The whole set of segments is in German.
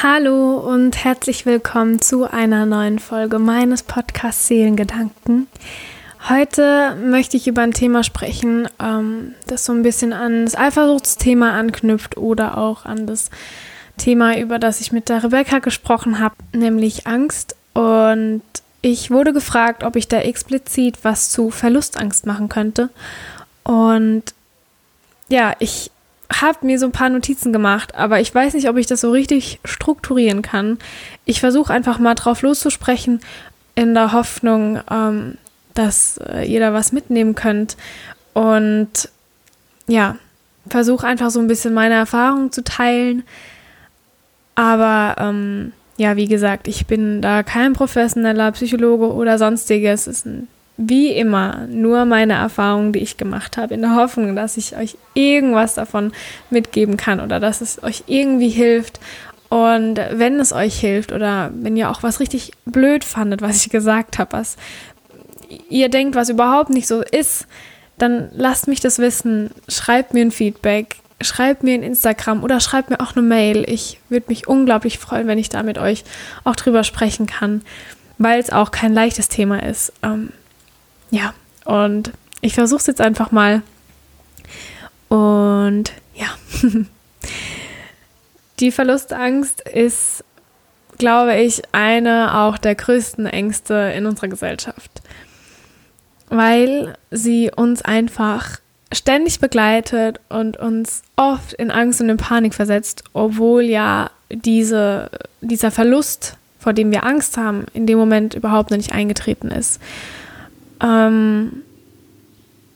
Hallo und herzlich willkommen zu einer neuen Folge meines Podcasts Seelengedanken. Heute möchte ich über ein Thema sprechen, ähm, das so ein bisschen an das Eifersuchtsthema anknüpft oder auch an das Thema, über das ich mit der Rebecca gesprochen habe, nämlich Angst. Und ich wurde gefragt, ob ich da explizit was zu Verlustangst machen könnte. Und ja, ich habe mir so ein paar Notizen gemacht, aber ich weiß nicht, ob ich das so richtig strukturieren kann. Ich versuche einfach mal drauf loszusprechen, in der Hoffnung, ähm, dass äh, ihr da was mitnehmen könnt. Und ja, versuche einfach so ein bisschen meine Erfahrungen zu teilen. Aber ähm, ja, wie gesagt, ich bin da kein professioneller Psychologe oder sonstiges. Es ist ein wie immer nur meine Erfahrungen, die ich gemacht habe, in der Hoffnung, dass ich euch irgendwas davon mitgeben kann oder dass es euch irgendwie hilft. Und wenn es euch hilft oder wenn ihr auch was richtig blöd fandet, was ich gesagt habe, was ihr denkt, was überhaupt nicht so ist, dann lasst mich das wissen. Schreibt mir ein Feedback, schreibt mir ein Instagram oder schreibt mir auch eine Mail. Ich würde mich unglaublich freuen, wenn ich da mit euch auch drüber sprechen kann, weil es auch kein leichtes Thema ist. Ähm, ja, und ich versuche es jetzt einfach mal. Und ja, die Verlustangst ist, glaube ich, eine auch der größten Ängste in unserer Gesellschaft, weil sie uns einfach ständig begleitet und uns oft in Angst und in Panik versetzt, obwohl ja diese, dieser Verlust, vor dem wir Angst haben, in dem Moment überhaupt noch nicht eingetreten ist. Ähm,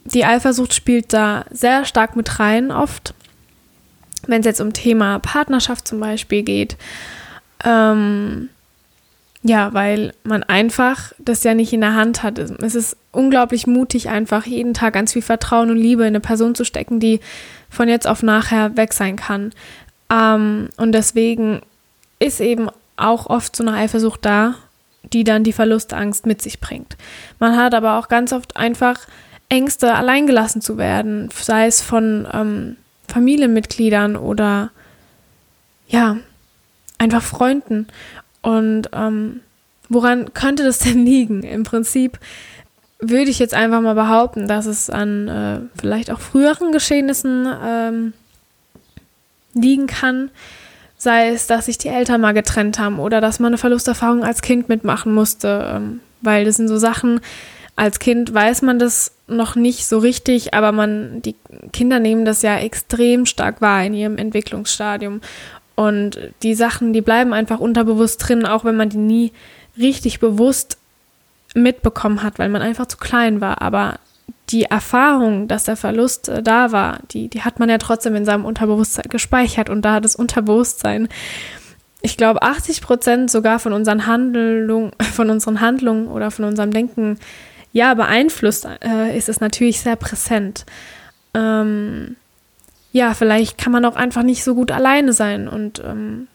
die Eifersucht spielt da sehr stark mit rein oft, wenn es jetzt um Thema Partnerschaft zum Beispiel geht. Ähm, ja, weil man einfach das ja nicht in der Hand hat. Es ist unglaublich mutig, einfach jeden Tag ganz viel Vertrauen und Liebe in eine Person zu stecken, die von jetzt auf nachher weg sein kann. Ähm, und deswegen ist eben auch oft so eine Eifersucht da die dann die Verlustangst mit sich bringt. Man hat aber auch ganz oft einfach Ängste, alleingelassen zu werden, sei es von ähm, Familienmitgliedern oder ja, einfach Freunden. Und ähm, woran könnte das denn liegen? Im Prinzip würde ich jetzt einfach mal behaupten, dass es an äh, vielleicht auch früheren Geschehnissen ähm, liegen kann, Sei es, dass sich die Eltern mal getrennt haben oder dass man eine Verlusterfahrung als Kind mitmachen musste, ähm, weil das sind so Sachen, als Kind weiß man das noch nicht so richtig, aber man, die Kinder nehmen das ja extrem stark wahr in ihrem Entwicklungsstadium. Und die Sachen, die bleiben einfach unterbewusst drin, auch wenn man die nie richtig bewusst mitbekommen hat, weil man einfach zu klein war. Aber die Erfahrung, dass der Verlust äh, da war, die, die hat man ja trotzdem in seinem Unterbewusstsein gespeichert und da hat das Unterbewusstsein, ich glaube, 80 Prozent sogar von unseren Handlungen, von unseren Handlungen oder von unserem Denken ja beeinflusst, äh, ist es natürlich sehr präsent. Ähm, ja, vielleicht kann man auch einfach nicht so gut alleine sein und ähm,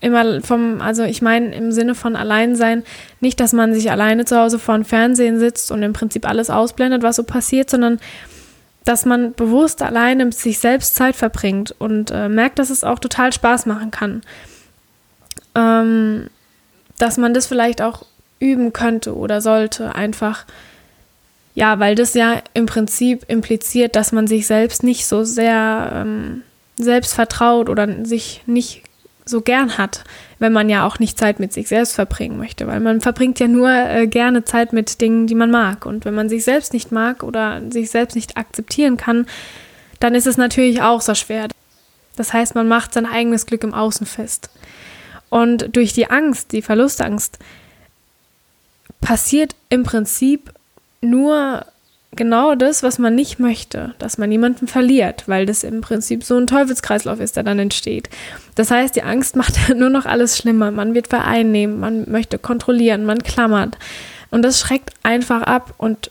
immer vom, also ich meine im Sinne von allein sein, nicht, dass man sich alleine zu Hause vor dem Fernsehen sitzt und im Prinzip alles ausblendet, was so passiert, sondern dass man bewusst alleine mit sich selbst Zeit verbringt und äh, merkt, dass es auch total Spaß machen kann. Ähm, dass man das vielleicht auch üben könnte oder sollte, einfach, ja, weil das ja im Prinzip impliziert, dass man sich selbst nicht so sehr ähm, selbst vertraut oder sich nicht so gern hat, wenn man ja auch nicht Zeit mit sich selbst verbringen möchte, weil man verbringt ja nur äh, gerne Zeit mit Dingen, die man mag. Und wenn man sich selbst nicht mag oder sich selbst nicht akzeptieren kann, dann ist es natürlich auch so schwer. Das heißt, man macht sein eigenes Glück im Außen fest. Und durch die Angst, die Verlustangst, passiert im Prinzip nur genau das, was man nicht möchte, dass man jemanden verliert, weil das im Prinzip so ein Teufelskreislauf ist, der dann entsteht. Das heißt, die Angst macht nur noch alles schlimmer. Man wird vereinnehmen, man möchte kontrollieren, man klammert. Und das schreckt einfach ab und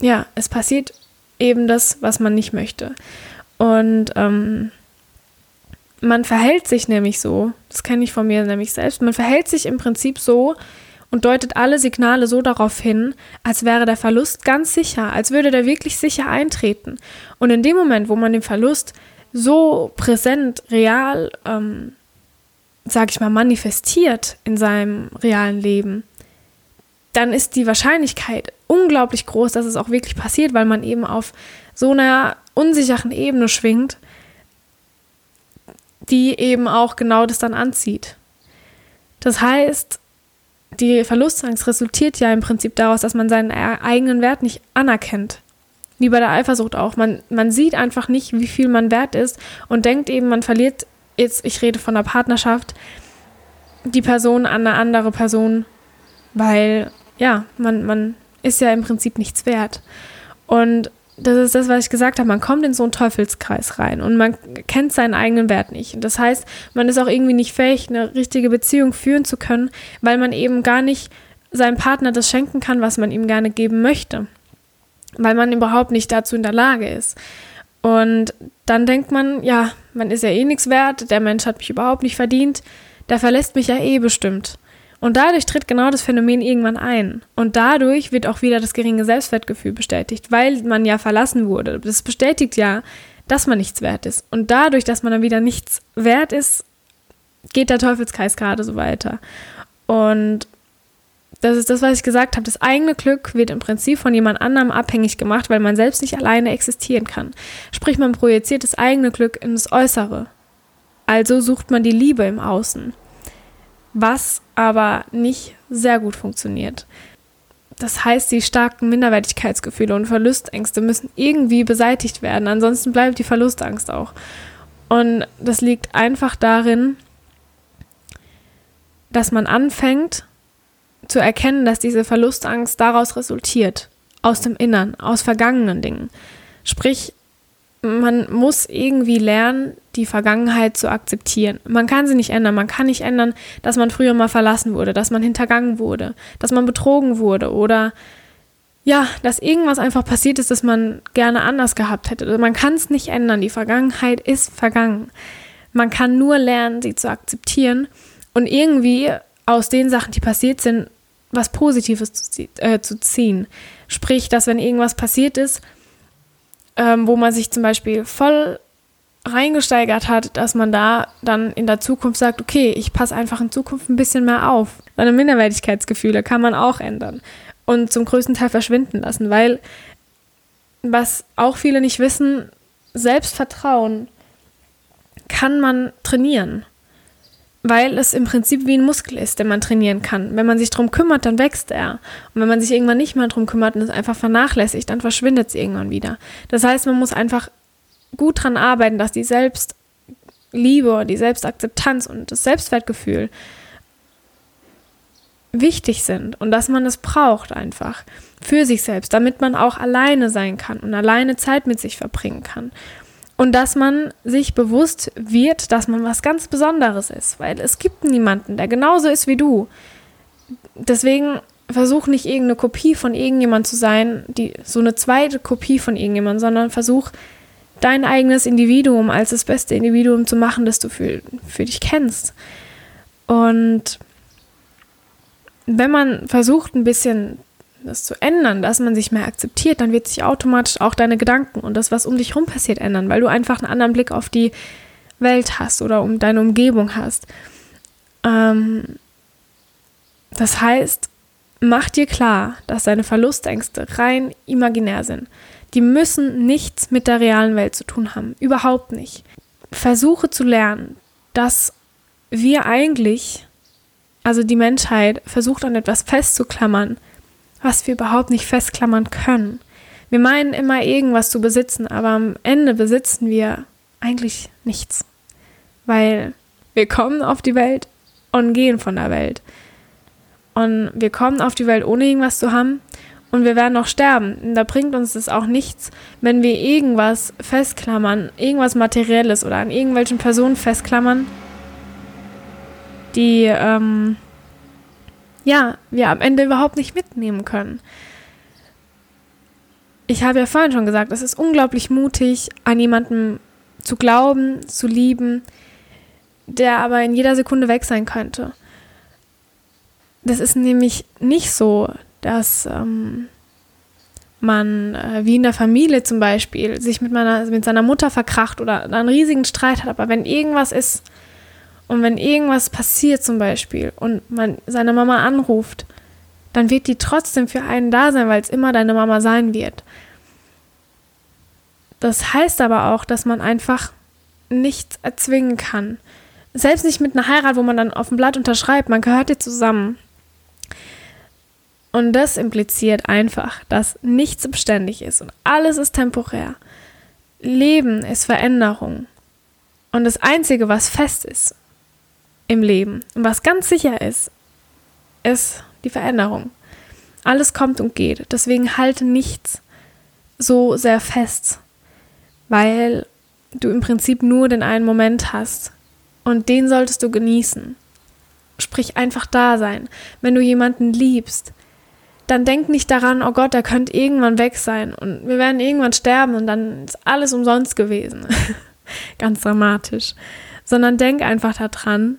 ja, es passiert eben das, was man nicht möchte. Und ähm, man verhält sich nämlich so, das kenne ich von mir nämlich selbst, man verhält sich im Prinzip so, und deutet alle Signale so darauf hin, als wäre der Verlust ganz sicher, als würde der wirklich sicher eintreten. Und in dem Moment, wo man den Verlust so präsent, real ähm, sag ich mal, manifestiert in seinem realen Leben, dann ist die Wahrscheinlichkeit unglaublich groß, dass es auch wirklich passiert, weil man eben auf so einer unsicheren Ebene schwingt, die eben auch genau das dann anzieht. Das heißt, die Verlustangst resultiert ja im Prinzip daraus, dass man seinen eigenen Wert nicht anerkennt. Wie bei der Eifersucht auch. Man, man sieht einfach nicht, wie viel man wert ist und denkt eben, man verliert, jetzt, ich rede von der Partnerschaft, die Person an eine andere Person, weil, ja, man, man ist ja im Prinzip nichts wert. Und das ist das, was ich gesagt habe. Man kommt in so einen Teufelskreis rein und man kennt seinen eigenen Wert nicht. Das heißt, man ist auch irgendwie nicht fähig, eine richtige Beziehung führen zu können, weil man eben gar nicht seinem Partner das schenken kann, was man ihm gerne geben möchte. Weil man überhaupt nicht dazu in der Lage ist. Und dann denkt man, ja, man ist ja eh nichts wert, der Mensch hat mich überhaupt nicht verdient, der verlässt mich ja eh bestimmt. Und dadurch tritt genau das Phänomen irgendwann ein. Und dadurch wird auch wieder das geringe Selbstwertgefühl bestätigt, weil man ja verlassen wurde. Das bestätigt ja, dass man nichts wert ist. Und dadurch, dass man dann wieder nichts wert ist, geht der Teufelskreis gerade so weiter. Und das ist das, was ich gesagt habe. Das eigene Glück wird im Prinzip von jemand anderem abhängig gemacht, weil man selbst nicht alleine existieren kann. Sprich, man projiziert das eigene Glück ins Äußere. Also sucht man die Liebe im Außen was aber nicht sehr gut funktioniert. Das heißt, die starken Minderwertigkeitsgefühle und Verlustängste müssen irgendwie beseitigt werden, ansonsten bleibt die Verlustangst auch. Und das liegt einfach darin, dass man anfängt zu erkennen, dass diese Verlustangst daraus resultiert, aus dem Innern, aus vergangenen Dingen. Sprich, man muss irgendwie lernen, die Vergangenheit zu akzeptieren. Man kann sie nicht ändern. Man kann nicht ändern, dass man früher mal verlassen wurde, dass man hintergangen wurde, dass man betrogen wurde oder ja, dass irgendwas einfach passiert ist, das man gerne anders gehabt hätte. Also man kann es nicht ändern. Die Vergangenheit ist vergangen. Man kann nur lernen, sie zu akzeptieren und irgendwie aus den Sachen, die passiert sind, was Positives zu, äh, zu ziehen. Sprich, dass wenn irgendwas passiert ist, ähm, wo man sich zum Beispiel voll reingesteigert hat, dass man da dann in der Zukunft sagt, okay, ich passe einfach in Zukunft ein bisschen mehr auf. Seine Minderwertigkeitsgefühle kann man auch ändern und zum größten Teil verschwinden lassen, weil was auch viele nicht wissen, Selbstvertrauen kann man trainieren weil es im Prinzip wie ein Muskel ist, den man trainieren kann. Wenn man sich darum kümmert, dann wächst er. Und wenn man sich irgendwann nicht mehr darum kümmert und es einfach vernachlässigt, dann verschwindet es irgendwann wieder. Das heißt, man muss einfach gut daran arbeiten, dass die Selbstliebe, die Selbstakzeptanz und das Selbstwertgefühl wichtig sind und dass man es braucht einfach für sich selbst, damit man auch alleine sein kann und alleine Zeit mit sich verbringen kann. Und dass man sich bewusst wird, dass man was ganz Besonderes ist, weil es gibt niemanden, der genauso ist wie du. Deswegen versuch nicht irgendeine Kopie von irgendjemand zu sein, die so eine zweite Kopie von irgendjemand, sondern versuch dein eigenes Individuum als das beste Individuum zu machen, das du für, für dich kennst. Und wenn man versucht, ein bisschen das zu ändern, dass man sich mehr akzeptiert, dann wird sich automatisch auch deine Gedanken und das, was um dich herum passiert, ändern, weil du einfach einen anderen Blick auf die Welt hast oder um deine Umgebung hast. Ähm, das heißt, mach dir klar, dass deine Verlustängste rein imaginär sind. Die müssen nichts mit der realen Welt zu tun haben. Überhaupt nicht. Versuche zu lernen, dass wir eigentlich, also die Menschheit, versucht an etwas festzuklammern, was wir überhaupt nicht festklammern können. Wir meinen immer irgendwas zu besitzen, aber am Ende besitzen wir eigentlich nichts. Weil wir kommen auf die Welt und gehen von der Welt. Und wir kommen auf die Welt ohne irgendwas zu haben und wir werden noch sterben. Und da bringt uns das auch nichts, wenn wir irgendwas festklammern, irgendwas Materielles oder an irgendwelchen Personen festklammern, die ähm, ja, wir am Ende überhaupt nicht mitnehmen können. Ich habe ja vorhin schon gesagt, es ist unglaublich mutig, an jemanden zu glauben, zu lieben, der aber in jeder Sekunde weg sein könnte. Das ist nämlich nicht so, dass ähm, man, äh, wie in der Familie zum Beispiel, sich mit, meiner, mit seiner Mutter verkracht oder einen riesigen Streit hat. Aber wenn irgendwas ist Und wenn irgendwas passiert zum Beispiel und man seine Mama anruft, dann wird die trotzdem für einen da sein, weil es immer deine Mama sein wird. Das heißt aber auch, dass man einfach nichts erzwingen kann. Selbst nicht mit einer Heirat, wo man dann auf dem Blatt unterschreibt, man gehört dir zusammen. Und das impliziert einfach, dass nichts beständig ist und alles ist temporär. Leben ist Veränderung. Und das Einzige, was fest ist im Leben und was ganz sicher ist, ist die Veränderung. Alles kommt und geht. Deswegen halte nichts so sehr fest, weil du im Prinzip nur den einen Moment hast und den solltest du genießen. Sprich einfach da sein. Wenn du jemanden liebst, dann denk nicht daran, oh Gott, er könnte irgendwann weg sein und wir werden irgendwann sterben und dann ist alles umsonst gewesen. Ganz dramatisch. Sondern denk einfach daran,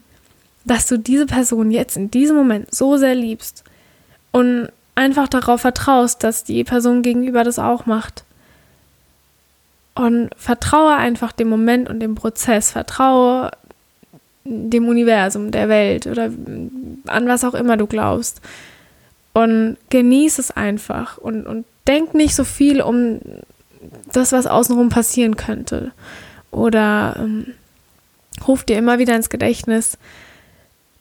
dass du diese Person jetzt in diesem Moment so sehr liebst und einfach darauf vertraust, dass die Person gegenüber das auch macht. Und vertraue einfach dem Moment und dem Prozess, vertraue dem Universum, der Welt oder an was auch immer du glaubst. Und genieß es einfach und, und denk nicht so viel um das, was außenrum passieren könnte. Oder ähm, ruf dir immer wieder ins Gedächtnis,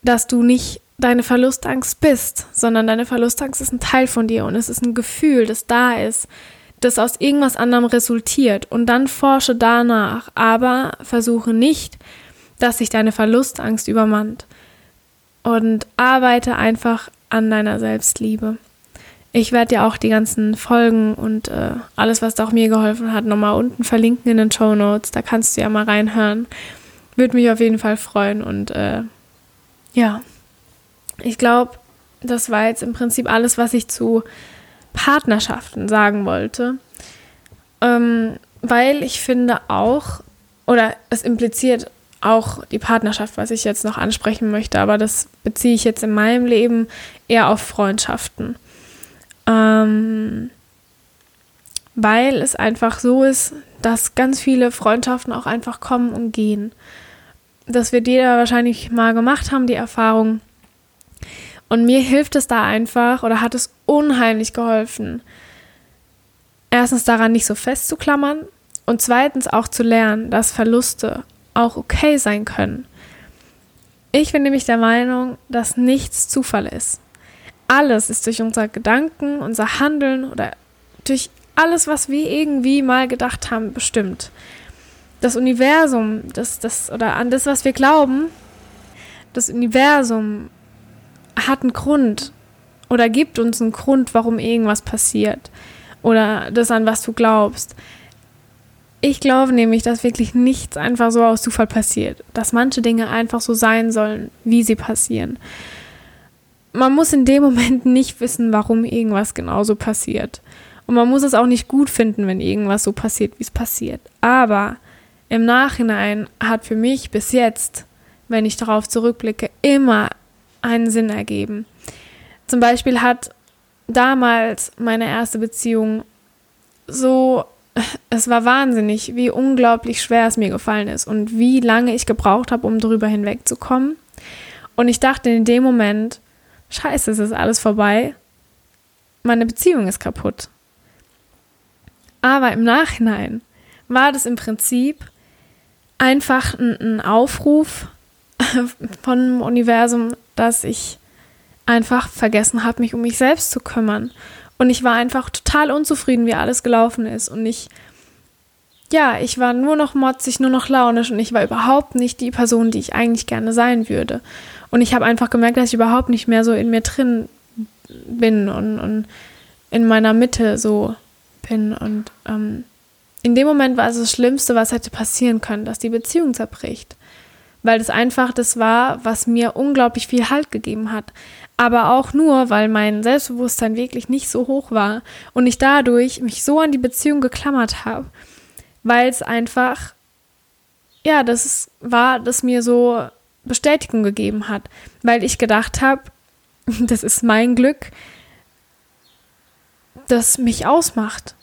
dass du nicht deine Verlustangst bist, sondern deine Verlustangst ist ein Teil von dir und es ist ein Gefühl, das da ist, das aus irgendwas anderem resultiert. Und dann forsche danach, aber versuche nicht, dass sich deine Verlustangst übermannt. Und arbeite einfach an deiner Selbstliebe. Ich werde dir auch die ganzen Folgen und äh, alles, was da auch mir geholfen hat, nochmal unten verlinken in den Show Notes. Da kannst du ja mal reinhören. Würde mich auf jeden Fall freuen. Und äh, ja, ich glaube, das war jetzt im Prinzip alles, was ich zu Partnerschaften sagen wollte. Ähm, weil ich finde auch, oder es impliziert auch die Partnerschaft, was ich jetzt noch ansprechen möchte, aber das beziehe ich jetzt in meinem Leben eher auf Freundschaften. Ähm, weil es einfach so ist, dass ganz viele Freundschaften auch einfach kommen und gehen. Das wird jeder wahrscheinlich mal gemacht haben, die Erfahrung. Und mir hilft es da einfach oder hat es unheimlich geholfen. Erstens daran nicht so festzuklammern und zweitens auch zu lernen, dass Verluste auch okay sein können. Ich bin nämlich der Meinung, dass nichts Zufall ist. Alles ist durch unsere Gedanken, unser Handeln oder durch alles, was wir irgendwie mal gedacht haben, bestimmt. Das Universum, das, das, oder an das, was wir glauben, das Universum hat einen Grund oder gibt uns einen Grund, warum irgendwas passiert. Oder das, an was du glaubst. Ich glaube nämlich, dass wirklich nichts einfach so aus Zufall passiert, dass manche Dinge einfach so sein sollen, wie sie passieren. Man muss in dem Moment nicht wissen, warum irgendwas genauso passiert. Und man muss es auch nicht gut finden, wenn irgendwas so passiert, wie es passiert. Aber im Nachhinein hat für mich bis jetzt, wenn ich darauf zurückblicke, immer einen Sinn ergeben. Zum Beispiel hat damals meine erste Beziehung so es war wahnsinnig, wie unglaublich schwer es mir gefallen ist und wie lange ich gebraucht habe, um darüber hinwegzukommen. Und ich dachte in dem Moment, scheiße, es ist alles vorbei. Meine Beziehung ist kaputt. Aber im Nachhinein war das im Prinzip einfach ein, Aufruf vom Universum, dass ich einfach vergessen habe, mich um mich selbst zu kümmern und ich war einfach total unzufrieden, wie alles gelaufen ist. Und ich, ja, ich war nur noch motzig, nur noch launisch und ich war überhaupt nicht die Person, die ich eigentlich gerne sein würde. Und ich habe einfach gemerkt, dass ich überhaupt nicht mehr so in mir drin bin und, und in meiner Mitte so bin. Und ähm, in dem Moment war es das Schlimmste, was hätte passieren können, dass die Beziehung zerbricht. Weil das einfach das war, was mir unglaublich viel Halt gegeben hat aber auch nur, weil mein Selbstbewusstsein wirklich nicht so hoch war und ich dadurch mich so an die Beziehung geklammert habe, weil es einfach, ja, das war, das mir so Bestätigung gegeben hat, weil ich gedacht habe, das ist mein Glück, das mich ausmacht.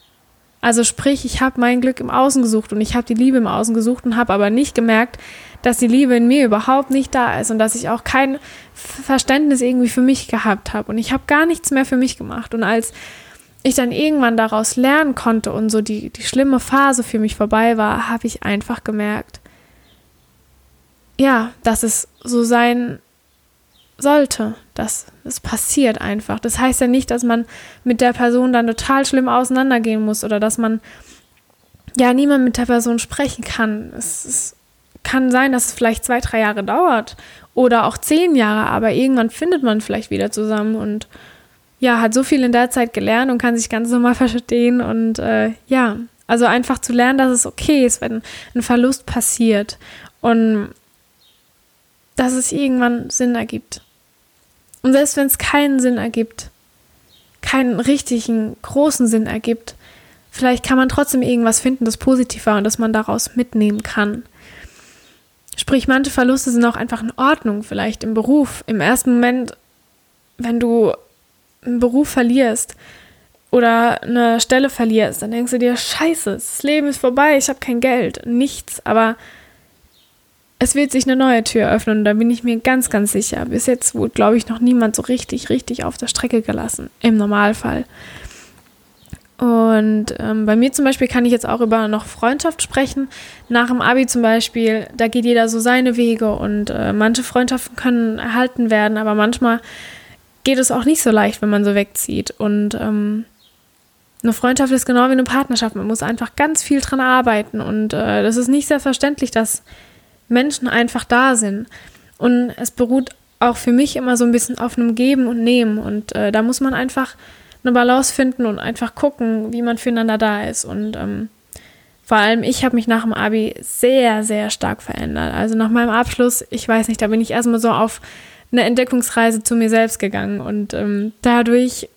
Also sprich, ich habe mein Glück im Außen gesucht und ich habe die Liebe im Außen gesucht und habe aber nicht gemerkt, dass die Liebe in mir überhaupt nicht da ist und dass ich auch kein Verständnis irgendwie für mich gehabt habe und ich habe gar nichts mehr für mich gemacht. Und als ich dann irgendwann daraus lernen konnte und so die, die schlimme Phase für mich vorbei war, habe ich einfach gemerkt, ja, dass es so sein sollte. dass es passiert einfach. Das heißt ja nicht, dass man mit der Person dann total schlimm auseinandergehen muss oder dass man ja niemand mit der Person sprechen kann. Es, es kann sein, dass es vielleicht zwei, drei Jahre dauert oder auch zehn Jahre, aber irgendwann findet man vielleicht wieder zusammen und ja, hat so viel in der Zeit gelernt und kann sich ganz normal verstehen und äh, ja, also einfach zu lernen, dass es okay ist, wenn ein Verlust passiert und dass es irgendwann Sinn ergibt. Und selbst wenn es keinen Sinn ergibt, keinen richtigen, großen Sinn ergibt, vielleicht kann man trotzdem irgendwas finden, das positiv war und das man daraus mitnehmen kann. Sprich, manche Verluste sind auch einfach in Ordnung, vielleicht im Beruf. Im ersten Moment, wenn du einen Beruf verlierst oder eine Stelle verlierst, dann denkst du dir, scheiße, das Leben ist vorbei, ich habe kein Geld, nichts. Aber es wird sich eine neue Tür öffnen und da bin ich mir ganz, ganz sicher. Bis jetzt wurde, glaube ich, noch niemand so richtig, richtig auf der Strecke gelassen, im Normalfall. Und ähm, bei mir zum Beispiel kann ich jetzt auch über noch Freundschaft sprechen. Nach dem Abi zum Beispiel, da geht jeder so seine Wege und äh, manche Freundschaften können erhalten werden, aber manchmal geht es auch nicht so leicht, wenn man so wegzieht. Und ähm, eine Freundschaft ist genau wie eine Partnerschaft. Man muss einfach ganz viel dran arbeiten und äh, das ist nicht selbstverständlich, dass Menschen einfach da sind. Und es beruht auch für mich immer so ein bisschen auf einem Geben und Nehmen. Und äh, da muss man einfach eine Balance finden und einfach gucken, wie man füreinander da ist. Und ähm, vor allem, ich habe mich nach dem Abi sehr, sehr stark verändert. Also nach meinem Abschluss, ich weiß nicht, da bin ich erstmal so auf eine Entdeckungsreise zu mir selbst gegangen. Und ähm, dadurch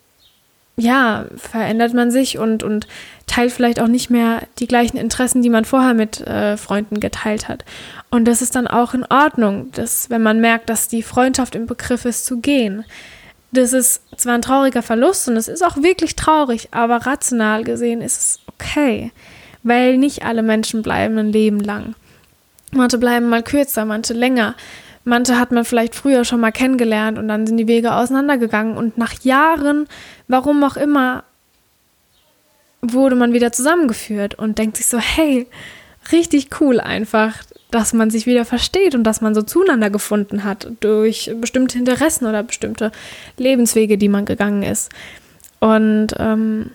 ja, verändert man sich und, und teilt vielleicht auch nicht mehr die gleichen Interessen, die man vorher mit äh, Freunden geteilt hat. Und das ist dann auch in Ordnung, dass, wenn man merkt, dass die Freundschaft im Begriff ist zu gehen. Das ist zwar ein trauriger Verlust und es ist auch wirklich traurig, aber rational gesehen ist es okay, weil nicht alle Menschen bleiben ein Leben lang. Manche bleiben mal kürzer, manche länger. Manche hat man vielleicht früher schon mal kennengelernt und dann sind die Wege auseinandergegangen und nach Jahren, warum auch immer, wurde man wieder zusammengeführt und denkt sich so, hey, richtig cool einfach, dass man sich wieder versteht und dass man so zueinander gefunden hat durch bestimmte Interessen oder bestimmte Lebenswege, die man gegangen ist. Und ähm,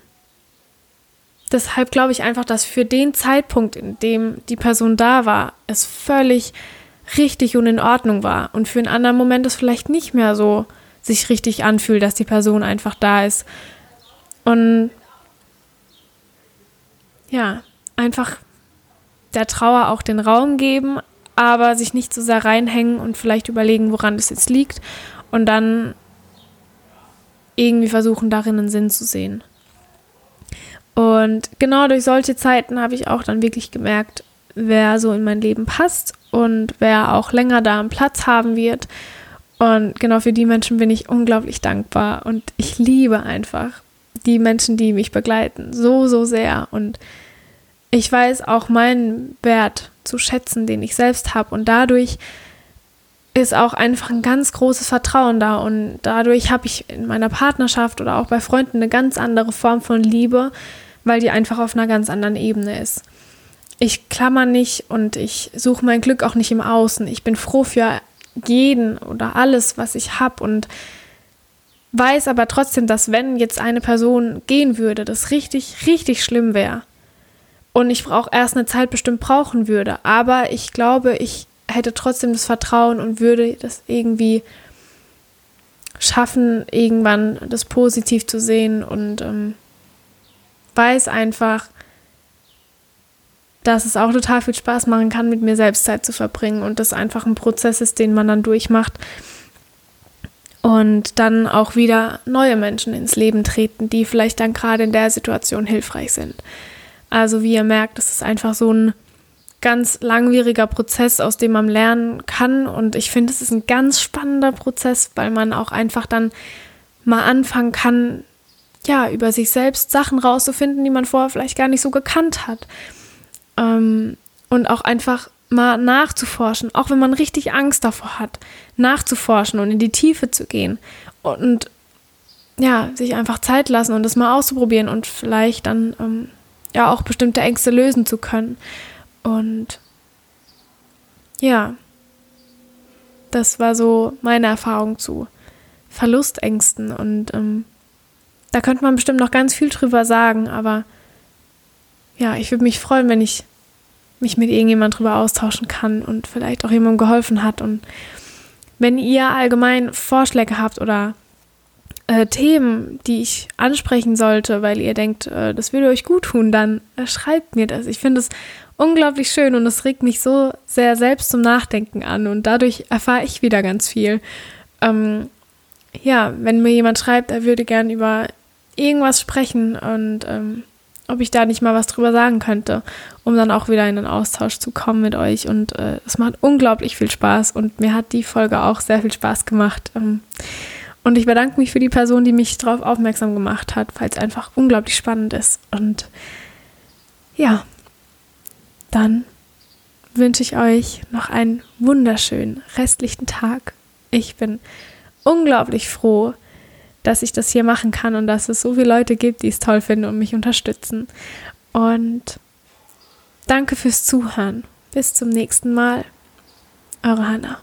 deshalb glaube ich einfach, dass für den Zeitpunkt, in dem die Person da war, es völlig richtig und in Ordnung war und für einen anderen Moment es vielleicht nicht mehr so sich richtig anfühlt, dass die Person einfach da ist. Und ja, einfach der Trauer auch den Raum geben, aber sich nicht so sehr reinhängen und vielleicht überlegen, woran das jetzt liegt und dann irgendwie versuchen, darin einen Sinn zu sehen. Und genau durch solche Zeiten habe ich auch dann wirklich gemerkt, wer so in mein Leben passt und wer auch länger da einen Platz haben wird. Und genau für die Menschen bin ich unglaublich dankbar und ich liebe einfach die Menschen, die mich begleiten, so, so sehr. Und ich weiß auch meinen Wert zu schätzen, den ich selbst habe. Und dadurch ist auch einfach ein ganz großes Vertrauen da. Und dadurch habe ich in meiner Partnerschaft oder auch bei Freunden eine ganz andere Form von Liebe, weil die einfach auf einer ganz anderen Ebene ist ich klammer nicht und ich suche mein Glück auch nicht im Außen. Ich bin froh für jeden oder alles, was ich habe und weiß aber trotzdem, dass wenn jetzt eine Person gehen würde, das richtig, richtig schlimm wäre. Und ich auch erst eine Zeit bestimmt brauchen würde. Aber ich glaube, ich hätte trotzdem das Vertrauen und würde das irgendwie schaffen, irgendwann das positiv zu sehen und ähm, weiß einfach, dass es auch total viel Spaß machen kann, mit mir selbst Zeit zu verbringen und das einfach ein Prozess ist, den man dann durchmacht und dann auch wieder neue Menschen ins Leben treten, die vielleicht dann gerade in der Situation hilfreich sind. Also wie ihr merkt, das ist einfach so ein ganz langwieriger Prozess, aus dem man lernen kann und ich finde, es ist ein ganz spannender Prozess, weil man auch einfach dann mal anfangen kann, ja, über sich selbst Sachen rauszufinden, die man vorher vielleicht gar nicht so gekannt hat. Ähm, und auch einfach mal nachzuforschen, auch wenn man richtig Angst davor hat, nachzuforschen und in die Tiefe zu gehen und ja, sich einfach Zeit lassen und das mal auszuprobieren und vielleicht dann ähm, ja auch bestimmte Ängste lösen zu können. Und ja, das war so meine Erfahrung zu Verlustängsten und ähm, da könnte man bestimmt noch ganz viel drüber sagen, aber ja, ich würde mich freuen, wenn ich mich mit irgendjemand drüber austauschen kann und vielleicht auch jemandem geholfen hat. Und wenn ihr allgemein Vorschläge habt oder äh, Themen, die ich ansprechen sollte, weil ihr denkt, äh, das würde euch gut tun, dann äh, schreibt mir das. Ich finde es unglaublich schön und es regt mich so sehr selbst zum Nachdenken an und dadurch erfahre ich wieder ganz viel. Ähm, ja, wenn mir jemand schreibt, er würde gern über irgendwas sprechen und ähm, ob ich da nicht mal was drüber sagen könnte, um dann auch wieder in den Austausch zu kommen mit euch. Und äh, es macht unglaublich viel Spaß und mir hat die Folge auch sehr viel Spaß gemacht. Ähm, und ich bedanke mich für die Person, die mich darauf aufmerksam gemacht hat, weil es einfach unglaublich spannend ist. Und ja, dann wünsche ich euch noch einen wunderschönen restlichen Tag. Ich bin unglaublich froh, dass ich das hier machen kann und dass es so viele Leute gibt, die es toll finden und mich unterstützen. Und danke fürs Zuhören. Bis zum nächsten Mal. Eure Hannah.